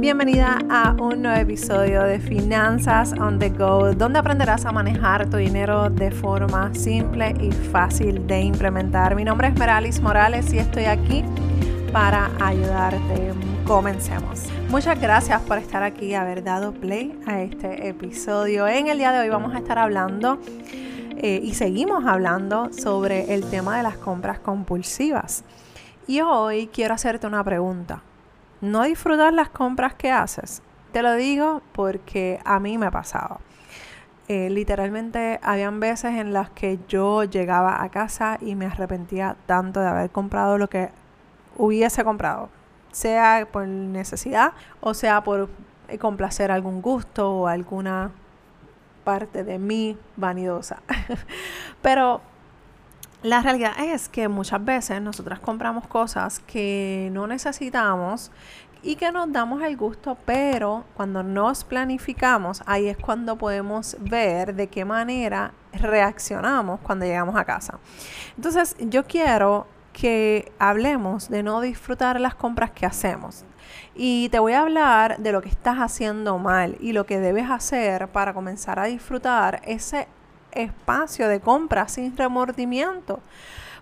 Bienvenida a un nuevo episodio de Finanzas on the Go, donde aprenderás a manejar tu dinero de forma simple y fácil de implementar. Mi nombre es Meralis Morales y estoy aquí para ayudarte. Comencemos. Muchas gracias por estar aquí, haber dado play a este episodio. En el día de hoy vamos a estar hablando eh, y seguimos hablando sobre el tema de las compras compulsivas. Y hoy quiero hacerte una pregunta no disfrutar las compras que haces. Te lo digo porque a mí me pasaba. Eh, literalmente habían veces en las que yo llegaba a casa y me arrepentía tanto de haber comprado lo que hubiese comprado, sea por necesidad o sea por eh, complacer algún gusto o alguna parte de mí vanidosa. Pero la realidad es que muchas veces nosotras compramos cosas que no necesitamos y que nos damos el gusto, pero cuando nos planificamos, ahí es cuando podemos ver de qué manera reaccionamos cuando llegamos a casa. Entonces, yo quiero que hablemos de no disfrutar las compras que hacemos. Y te voy a hablar de lo que estás haciendo mal y lo que debes hacer para comenzar a disfrutar ese espacio de compra sin remordimiento.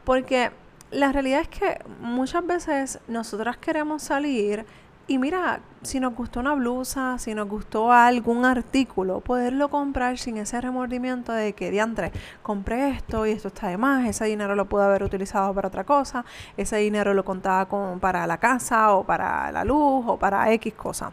Porque la realidad es que muchas veces nosotras queremos salir y mira, si nos gustó una blusa, si nos gustó algún artículo, poderlo comprar sin ese remordimiento de que diantre, compré esto y esto está de más, ese dinero lo pude haber utilizado para otra cosa, ese dinero lo contaba con, para la casa o para la luz o para X cosa.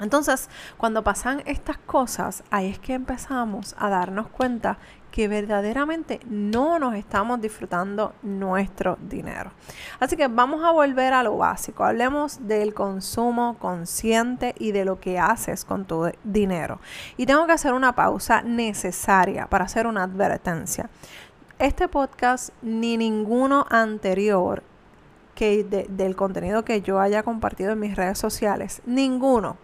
Entonces, cuando pasan estas cosas, ahí es que empezamos a darnos cuenta que verdaderamente no nos estamos disfrutando nuestro dinero. Así que vamos a volver a lo básico. Hablemos del consumo consciente y de lo que haces con tu dinero. Y tengo que hacer una pausa necesaria para hacer una advertencia. Este podcast ni ninguno anterior que del contenido que yo haya compartido en mis redes sociales, ninguno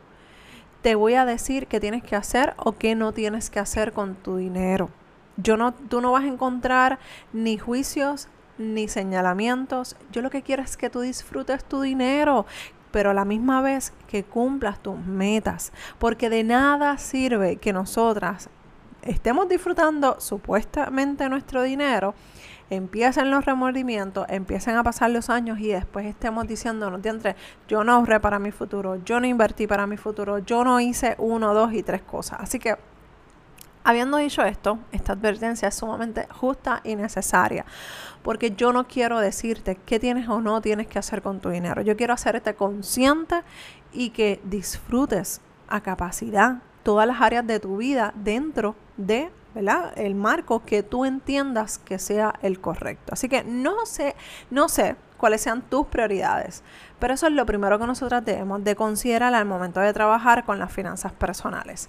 te voy a decir qué tienes que hacer o qué no tienes que hacer con tu dinero. Yo no, tú no vas a encontrar ni juicios ni señalamientos. Yo lo que quiero es que tú disfrutes tu dinero, pero a la misma vez que cumplas tus metas, porque de nada sirve que nosotras estemos disfrutando supuestamente nuestro dinero empiecen los remordimientos, empiecen a pasar los años y después estemos diciéndonos, entre yo no ahorré para mi futuro, yo no invertí para mi futuro, yo no hice uno, dos y tres cosas. Así que, habiendo dicho esto, esta advertencia es sumamente justa y necesaria, porque yo no quiero decirte qué tienes o no tienes que hacer con tu dinero. Yo quiero hacerte consciente y que disfrutes a capacidad todas las áreas de tu vida dentro de ¿verdad? El marco que tú entiendas que sea el correcto. Así que no sé, no sé cuáles sean tus prioridades, pero eso es lo primero que nosotros debemos de considerar al momento de trabajar con las finanzas personales.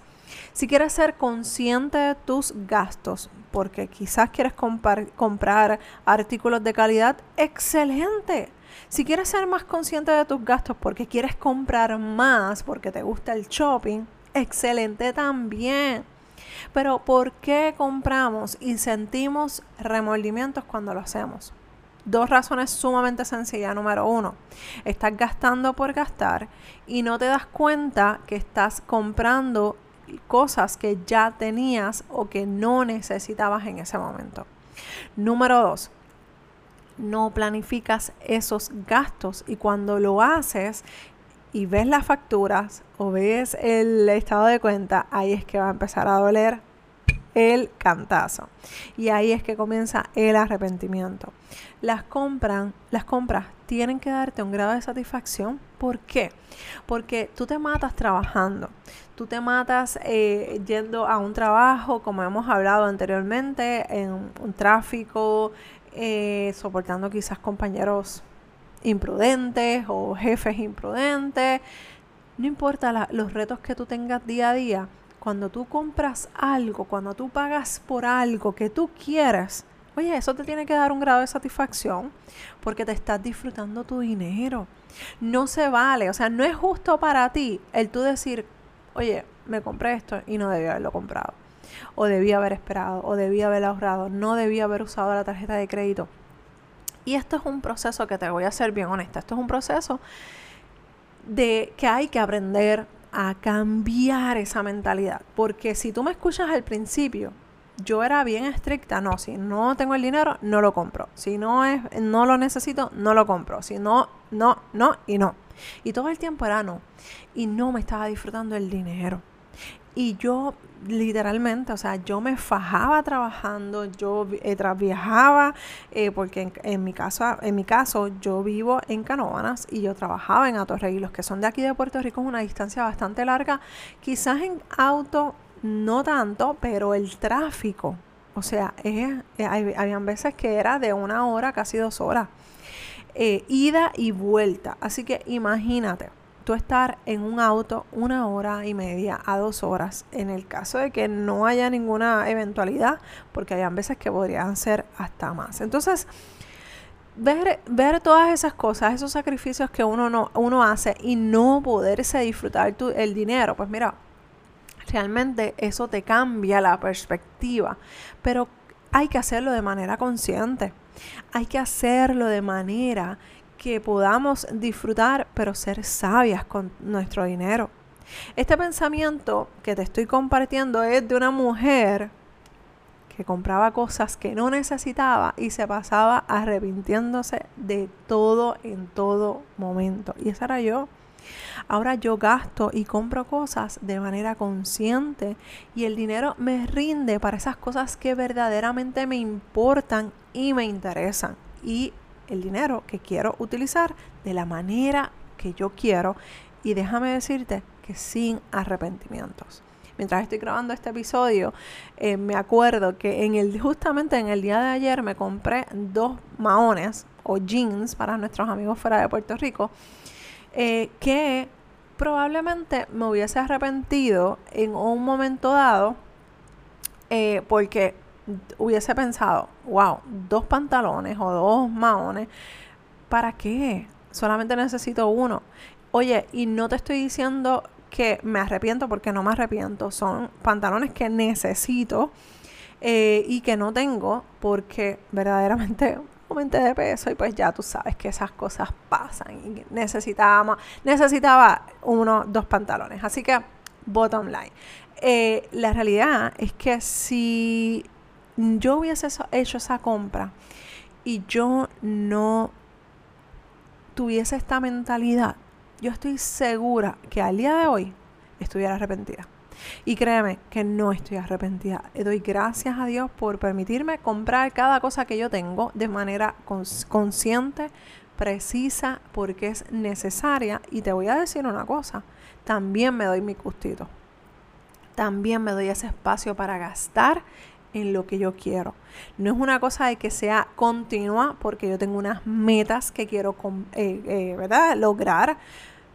Si quieres ser consciente de tus gastos, porque quizás quieres comprar artículos de calidad, excelente. Si quieres ser más consciente de tus gastos porque quieres comprar más, porque te gusta el shopping, excelente también. Pero ¿por qué compramos y sentimos remordimientos cuando lo hacemos? Dos razones sumamente sencillas. Número uno, estás gastando por gastar y no te das cuenta que estás comprando cosas que ya tenías o que no necesitabas en ese momento. Número dos, no planificas esos gastos y cuando lo haces y ves las facturas o ves el estado de cuenta, ahí es que va a empezar a doler el cantazo. Y ahí es que comienza el arrepentimiento. Las, las compras tienen que darte un grado de satisfacción. ¿Por qué? Porque tú te matas trabajando. Tú te matas eh, yendo a un trabajo, como hemos hablado anteriormente, en un tráfico, eh, soportando quizás compañeros imprudentes o jefes imprudentes. No importa los retos que tú tengas día a día, cuando tú compras algo, cuando tú pagas por algo que tú quieres, oye, eso te tiene que dar un grado de satisfacción porque te estás disfrutando tu dinero. No se vale, o sea, no es justo para ti el tú decir, oye, me compré esto y no debía haberlo comprado. O debía haber esperado, o debía haber ahorrado, no debía haber usado la tarjeta de crédito. Y esto es un proceso que te voy a ser bien honesta. Esto es un proceso de que hay que aprender a cambiar esa mentalidad. Porque si tú me escuchas al principio, yo era bien estricta, no, si no tengo el dinero, no lo compro. Si no es, no lo necesito, no lo compro. Si no, no, no y no. Y todo el tiempo era no. Y no me estaba disfrutando el dinero. Y yo literalmente, o sea, yo me fajaba trabajando, yo eh, viajaba, eh, porque en, mi caso, en mi caso yo vivo en Canóvanas y yo trabajaba en Atorrey. Los que son de aquí de Puerto Rico es una distancia bastante larga, quizás en auto no tanto, pero el tráfico, o sea, es, eh, habían veces que era de una hora, casi dos horas, ida y vuelta. Así que imagínate tú estar en un auto una hora y media a dos horas en el caso de que no haya ninguna eventualidad, porque hay veces que podrían ser hasta más. Entonces, ver, ver todas esas cosas, esos sacrificios que uno, no, uno hace y no poderse disfrutar tu, el dinero, pues mira, realmente eso te cambia la perspectiva, pero hay que hacerlo de manera consciente. Hay que hacerlo de manera que podamos disfrutar, pero ser sabias con nuestro dinero. Este pensamiento que te estoy compartiendo es de una mujer que compraba cosas que no necesitaba y se pasaba arrepintiéndose de todo en todo momento. Y esa era yo. Ahora yo gasto y compro cosas de manera consciente y el dinero me rinde para esas cosas que verdaderamente me importan y me interesan. Y el dinero que quiero utilizar de la manera que yo quiero y déjame decirte que sin arrepentimientos. Mientras estoy grabando este episodio, eh, me acuerdo que en el, justamente en el día de ayer me compré dos maones o jeans para nuestros amigos fuera de Puerto Rico, eh, que probablemente me hubiese arrepentido en un momento dado, eh, porque hubiese pensado, wow, dos pantalones o dos maones, ¿para qué? Solamente necesito uno. Oye, y no te estoy diciendo que me arrepiento porque no me arrepiento, son pantalones que necesito eh, y que no tengo porque verdaderamente aumenté de peso y pues ya tú sabes que esas cosas pasan y necesitaba, necesitaba uno, dos pantalones. Así que, bottom line. Eh, la realidad es que si yo hubiese hecho esa compra y yo no tuviese esta mentalidad, yo estoy segura que al día de hoy estuviera arrepentida. Y créeme que no estoy arrepentida. Doy gracias a Dios por permitirme comprar cada cosa que yo tengo de manera consciente, precisa, porque es necesaria. Y te voy a decir una cosa, también me doy mi gustito. También me doy ese espacio para gastar en lo que yo quiero. No es una cosa de que sea continua porque yo tengo unas metas que quiero eh, eh, ¿verdad? lograr,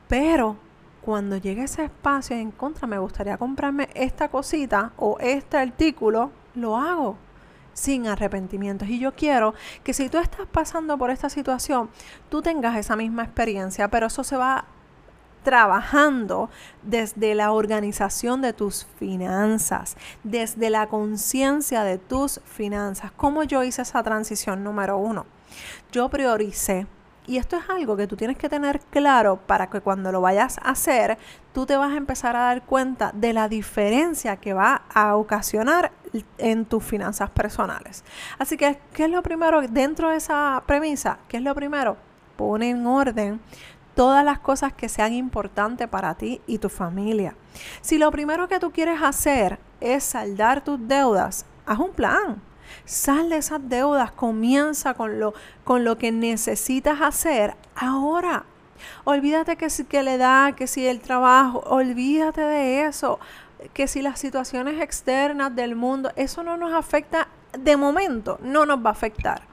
pero cuando llegue ese espacio en contra me gustaría comprarme esta cosita o este artículo, lo hago sin arrepentimientos. Y yo quiero que si tú estás pasando por esta situación, tú tengas esa misma experiencia, pero eso se va trabajando desde la organización de tus finanzas, desde la conciencia de tus finanzas. ¿Cómo yo hice esa transición número uno? Yo prioricé. Y esto es algo que tú tienes que tener claro para que cuando lo vayas a hacer, tú te vas a empezar a dar cuenta de la diferencia que va a ocasionar en tus finanzas personales. Así que, ¿qué es lo primero dentro de esa premisa? ¿Qué es lo primero? Pone en orden todas las cosas que sean importantes para ti y tu familia. Si lo primero que tú quieres hacer es saldar tus deudas, haz un plan. Sal de esas deudas, comienza con lo, con lo que necesitas hacer ahora. Olvídate que si que le da, que si el trabajo, olvídate de eso, que si las situaciones externas del mundo, eso no nos afecta de momento, no nos va a afectar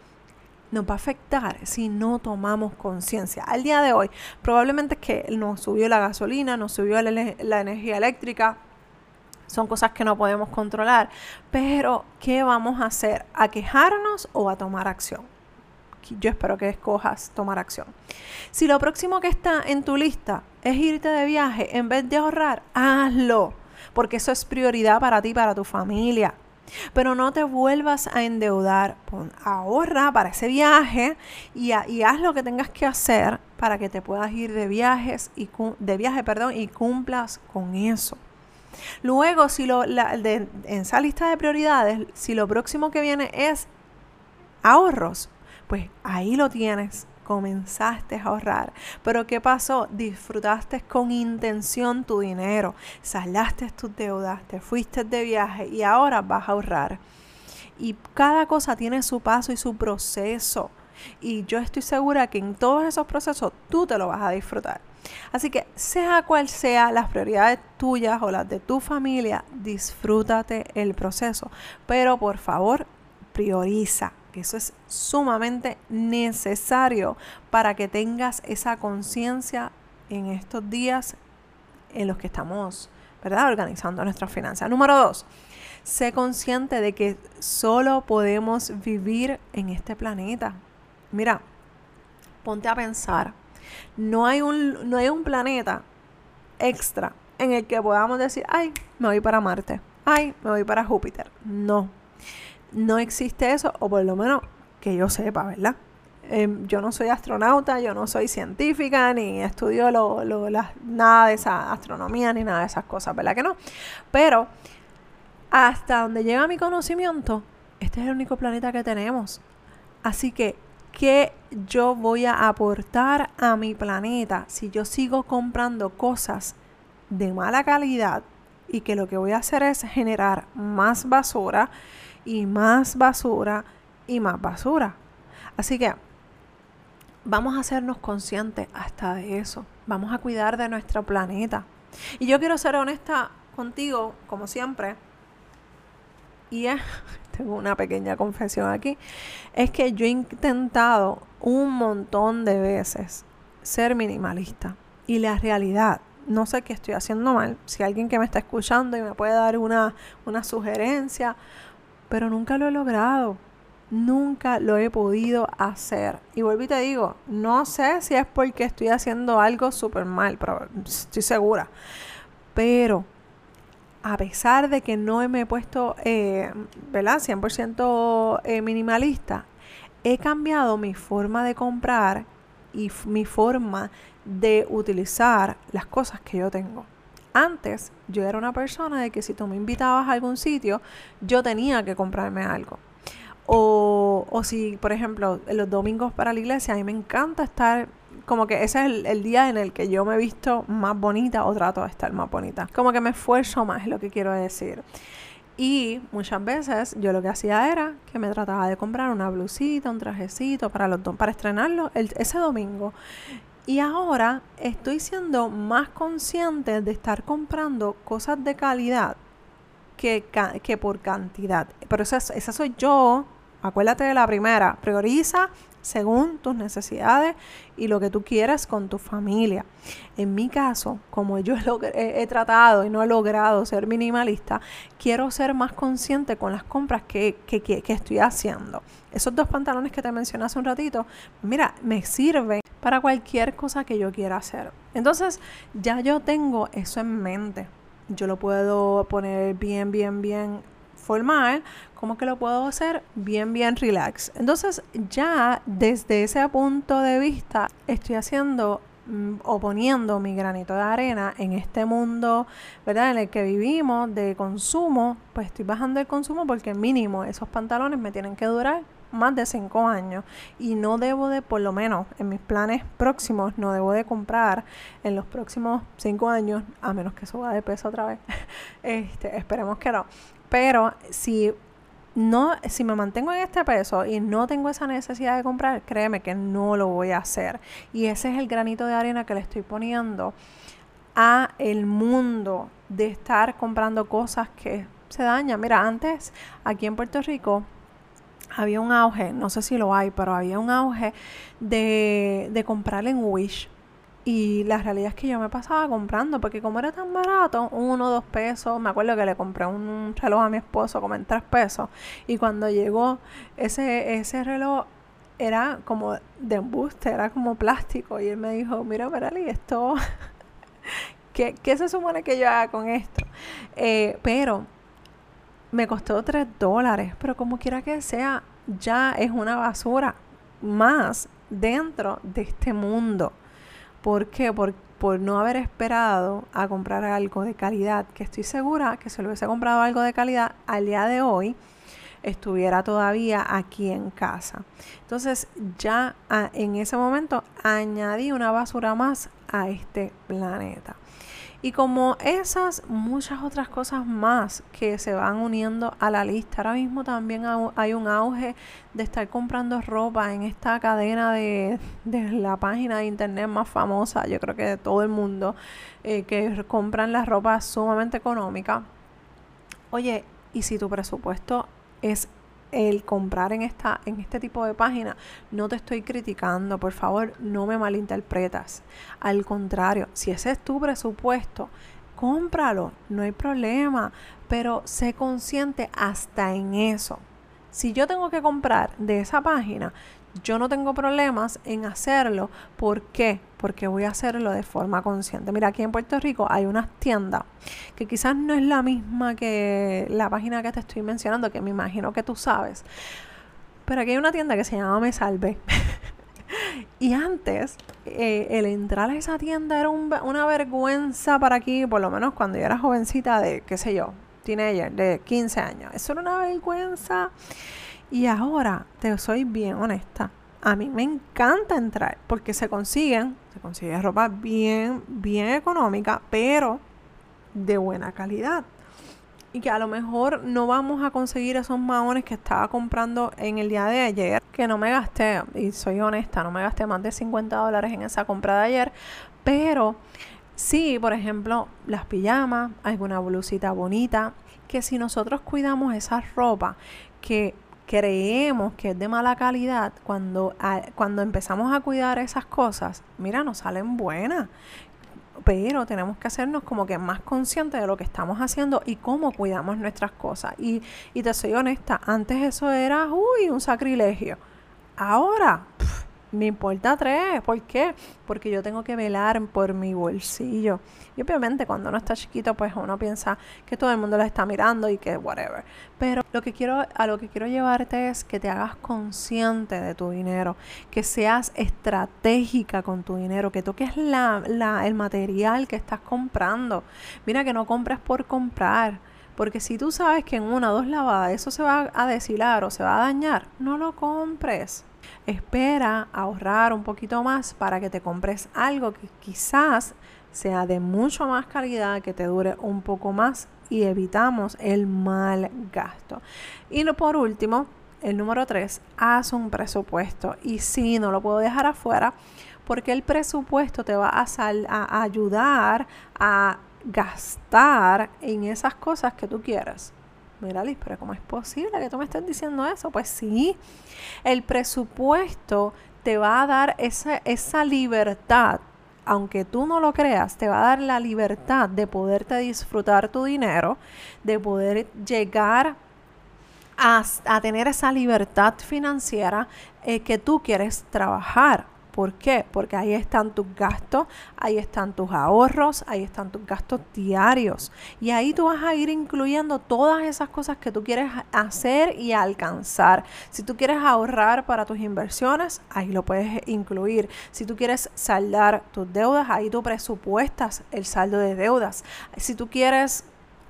nos va a afectar si no tomamos conciencia. Al día de hoy, probablemente es que nos subió la gasolina, nos subió la, la energía eléctrica, son cosas que no podemos controlar, pero ¿qué vamos a hacer? ¿A quejarnos o a tomar acción? Yo espero que escojas tomar acción. Si lo próximo que está en tu lista es irte de viaje en vez de ahorrar, hazlo, porque eso es prioridad para ti, para tu familia. Pero no te vuelvas a endeudar. ahorra para ese viaje y, haz lo que tengas que hacer para que te puedas ir de viajes y de viaje, perdón, y cumplas con eso. Luego, si lo, en esa lista de prioridades, si lo próximo que viene es ahorros, pues ahí lo tienes comenzaste a ahorrar. Pero ¿qué pasó? Disfrutaste con intención tu dinero, salaste tus deudas, te fuiste de viaje y ahora vas a ahorrar. Y cada cosa tiene su paso y su proceso. Y yo estoy segura que en todos esos procesos tú te lo vas a disfrutar. Así que sea cual sea las prioridades tuyas o las de tu familia, disfrútate el proceso. Pero por favor, prioriza eso es sumamente necesario para que tengas esa conciencia en estos días en los que estamos, ¿verdad? Organizando nuestras finanzas. Número dos, sé consciente de que solo podemos vivir en este planeta. Mira, ponte a pensar, no hay un, no hay un planeta extra en el que podamos decir, ay, me voy para Marte, ay, me voy para Júpiter. No, no existe eso, o por lo menos que yo sepa, ¿verdad? Em, yo no soy astronauta, yo no soy científica, ni estudio lo, nada de esa astronomía, ni nada de esas cosas, ¿verdad que no? Pero hasta donde llega mi conocimiento, este es el único planeta que tenemos. Así que, ¿qué yo voy a aportar a mi planeta si yo sigo comprando cosas de mala calidad y que lo que voy a hacer es generar más basura? Y más basura y más basura. Así que vamos a hacernos conscientes hasta de eso. Vamos a cuidar de nuestro planeta. Y yo quiero ser honesta contigo, como siempre. Y es, tengo una pequeña confesión aquí, es que yo he intentado un montón de veces ser minimalista. Y la realidad, no sé qué estoy haciendo mal. Si alguien que me está escuchando y me puede dar una, una sugerencia pero nunca lo he logrado. Nunca lo he podido hacer. Y vuelvo y te digo, no sé si es porque estoy haciendo algo súper mal, pero estoy segura. Pero a pesar de que no me he puesto, eh, ¿verdad? 100% eh, minimalista, he cambiado mi forma de comprar y mi forma de utilizar las cosas que yo tengo. Antes yo era una persona de que si tú me invitabas a algún sitio, yo tenía que comprarme algo. O, o si, por ejemplo, los domingos para la iglesia, a mí me encanta estar como que ese es el, día en el que yo me he visto más bonita o trato de estar más bonita. Como que me esfuerzo más, es lo que quiero decir. Y muchas veces yo lo que hacía era que me trataba de comprar una blusita, un trajecito para los para estrenarlo ese domingo. Y ahora estoy siendo más consciente de estar comprando cosas de calidad que, que por cantidad. Pero esa, esa soy yo. Acuérdate de la primera. Prioriza según tus necesidades y lo que tú quieras con tu familia. En mi caso, como yo he, he, tratado y no he logrado ser minimalista, quiero ser más consciente con las compras que, que, que estoy haciendo. Esos dos pantalones que te mencioné hace un ratito, mira, me sirven para cualquier cosa que yo quiera hacer. Entonces, ya yo tengo eso en mente. Yo lo puedo poner bien, bien, bien formal, como que lo puedo hacer bien, bien relax. Entonces, ya desde ese punto de vista, estoy haciendo mm, o poniendo mi granito de arena en este mundo, ¿verdad? En el que vivimos de consumo, pues estoy bajando el consumo porque mínimo esos pantalones me tienen que durar más de cinco años y no debo de, por lo menos en mis planes próximos, no debo de comprar en los próximos cinco años, a menos que suba de peso otra vez. este, esperemos que no. Pero si no, si me mantengo en este peso y no tengo esa necesidad de comprar, créeme que no lo voy a hacer. Y ese es el granito de arena que le estoy poniendo a el mundo de estar comprando cosas que se dañan. Mira, antes aquí en Puerto Rico había un auge, no sé si lo hay, pero había un auge de, de comprar en Wish. Y la realidad es que yo me pasaba comprando, porque como era tan barato, uno, dos pesos, me acuerdo que le compré un reloj a mi esposo como en tres pesos. Y cuando llegó ese, ese reloj era como de embuste, era como plástico. Y él me dijo, mira, Merali, esto, ¿qué, ¿qué, se supone que yo haga con esto? Eh, pero me costó 3 dólares, pero como quiera que sea, ya es una basura más dentro de este mundo. ¿Por qué? Por, por no haber esperado a comprar algo de calidad, que estoy segura que si lo hubiese comprado algo de calidad al día de hoy, estuviera todavía aquí en casa. Entonces ya ah, en ese momento añadí una basura más a este planeta. Y como esas, muchas otras cosas más que se van uniendo a la lista. Ahora mismo también hay un auge de estar comprando ropa en esta cadena de, la página de internet más famosa, yo creo que de todo el mundo, eh, que compran la ropa sumamente económica. Oye, y si tu presupuesto es el comprar en esta en este tipo de página, no te estoy criticando, por favor, no me malinterpretas. Al contrario, si ese es tu presupuesto, cómpralo, no hay problema, pero sé consciente hasta en eso. Si yo tengo que comprar de esa página, yo no tengo problemas en hacerlo. ¿Por qué? Porque voy a hacerlo de forma consciente. Mira, aquí en Puerto Rico hay una tienda que quizás no es la misma que la página que te estoy mencionando, que me imagino que tú sabes. Pero aquí hay una tienda que se llama Me Salve. y antes, eh, el entrar a esa tienda era una vergüenza para aquí, por lo menos cuando yo era jovencita de, qué sé yo, teenager, de 15 años. Eso era una vergüenza. Y ahora, te soy bien honesta, a mí me encanta entrar porque se consiguen, se consigue ropa bien, bien económica, pero de buena calidad. Y que a lo mejor no vamos a conseguir esos maones que estaba comprando en el día de ayer, que no me gasté, y soy honesta, no me gasté más de 50 dólares en esa compra de ayer, pero sí, por ejemplo, las pijamas, alguna blusita bonita, que si nosotros cuidamos esa ropa, que creemos que es de mala calidad, cuando, cuando empezamos a cuidar esas cosas, mira, nos salen buenas. Pero tenemos que hacernos como que más conscientes de lo que estamos haciendo y cómo cuidamos nuestras cosas. Y, y te soy honesta, antes eso era, uy, un sacrilegio. Ahora, me importa tres. ¿Por qué? Porque yo tengo que velar por mi bolsillo. Y obviamente cuando uno está chiquito, pues uno piensa que todo el mundo lo está mirando y que whatever. Pero lo que quiero, a lo que quiero llevarte es que te hagas consciente de tu dinero, que seas estratégica con tu dinero, que toques la, la, el material que estás comprando. Mira que no compres por comprar. Porque si tú sabes que en una o dos lavadas eso se va a deshilar o se va a dañar, no lo compres. Espera ahorrar un poquito más para que te compres algo que quizás sea de mucho más calidad, que te dure un poco más y evitamos el mal gasto. Y por último, el número 3, haz un presupuesto. Y si no lo puedo dejar afuera, porque el presupuesto te va a, a ayudar a gastar en esas cosas que tú quieras. Mira, Liz, pero ¿cómo es posible que tú me estés diciendo eso? Pues sí, el presupuesto te va a dar esa, esa libertad, aunque tú no lo creas, te va a dar la libertad de poderte disfrutar tu dinero, de poder llegar a, tener esa libertad financiera eh, que tú quieres trabajar. ¿Por qué? Porque ahí están tus gastos, ahí están tus ahorros, ahí están tus gastos diarios. Y ahí tú vas a ir incluyendo todas esas cosas que tú quieres hacer y alcanzar. Si tú quieres ahorrar para tus inversiones, ahí lo puedes incluir. Si tú quieres saldar tus deudas, ahí tú presupuestas el saldo de deudas. Si tú quieres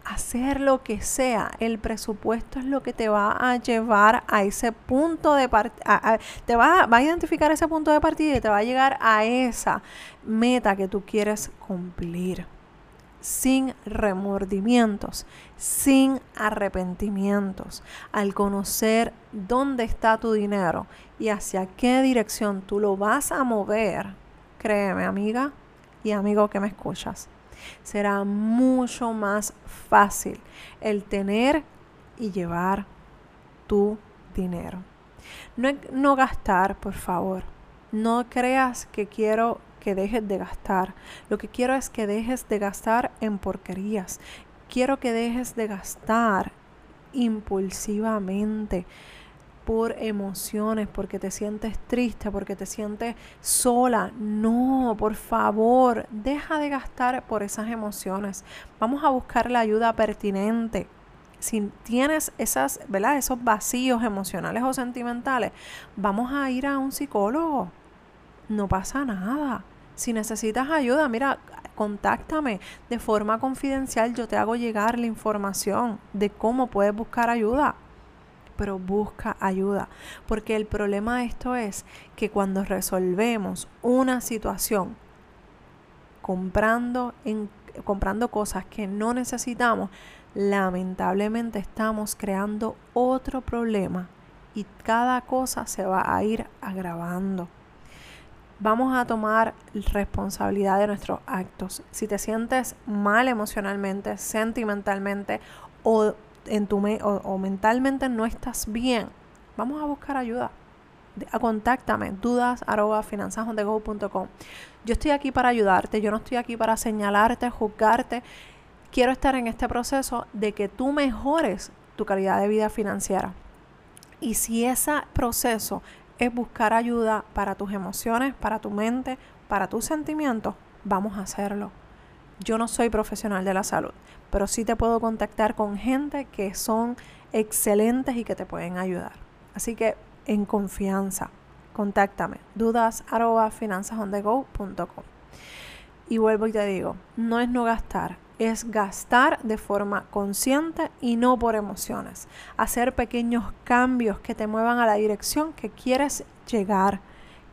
hacer lo que sea, el presupuesto es lo que te va a llevar a ese punto de partida, te va, va a identificar ese punto de partida y te va a llegar a esa meta que tú quieres cumplir sin remordimientos, sin arrepentimientos, al conocer dónde está tu dinero y hacia qué dirección tú lo vas a mover, créeme amiga y amigo que me escuchas, será mucho más fácil el tener y llevar tu dinero. No, gastar, por favor. No creas que quiero que dejes de gastar. Lo que quiero es que dejes de gastar en porquerías. Quiero que dejes de gastar impulsivamente por emociones, porque te sientes triste, porque te sientes sola. No, por favor, deja de gastar por esas emociones. Vamos a buscar la ayuda pertinente. si tienes esas, ¿verdad? esos vacíos emocionales o sentimentales, vamos a ir a un psicólogo. No pasa nada. Si necesitas ayuda, mira, contáctame de forma confidencial, yo te hago llegar la información de cómo puedes buscar ayuda. Pero busca ayuda, porque el problema de esto es que cuando resolvemos una situación comprando, comprando cosas que no necesitamos, lamentablemente estamos creando otro problema y cada cosa se va a ir agravando. Vamos a tomar responsabilidad de nuestros actos. Si te sientes mal emocionalmente, sentimentalmente o, en tu o, mentalmente no estás bien, vamos a buscar ayuda. contáctame, dudas arroba yo estoy aquí para ayudarte, yo no estoy aquí para señalarte, juzgarte. Quiero estar en este proceso de que tú mejores tu calidad de vida financiera. Y si ese proceso es buscar ayuda para tus emociones, para tu mente, para tus sentimientos, vamos a hacerlo. Yo no soy profesional de la salud, pero sí te puedo contactar con gente que son excelentes y que te pueden ayudar. Así que en confianza contáctame, dudas finanzasondego.com. Y vuelvo y te digo, no es no gastar, es gastar de forma consciente y no por emociones. Hacer pequeños cambios que te muevan a la dirección que quieres llegar.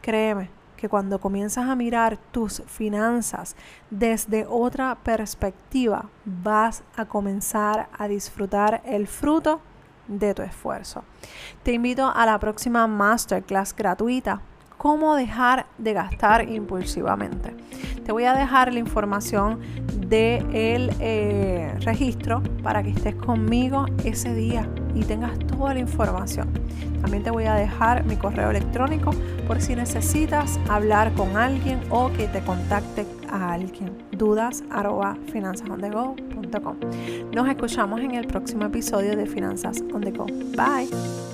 Créeme que cuando comienzas a mirar tus finanzas desde otra perspectiva, vas a comenzar a disfrutar el fruto de tu esfuerzo. Te invito a la próxima masterclass gratuita, cómo dejar de gastar impulsivamente. Te voy a dejar la información del el eh, registro para que estés conmigo ese día y tengas toda la información. También te voy a dejar mi correo electrónico por si necesitas hablar con alguien o que te contacte a alguien. Dudas arroba finanzasondego.com. Nos escuchamos en el próximo episodio de Finanzas on the Go. Bye.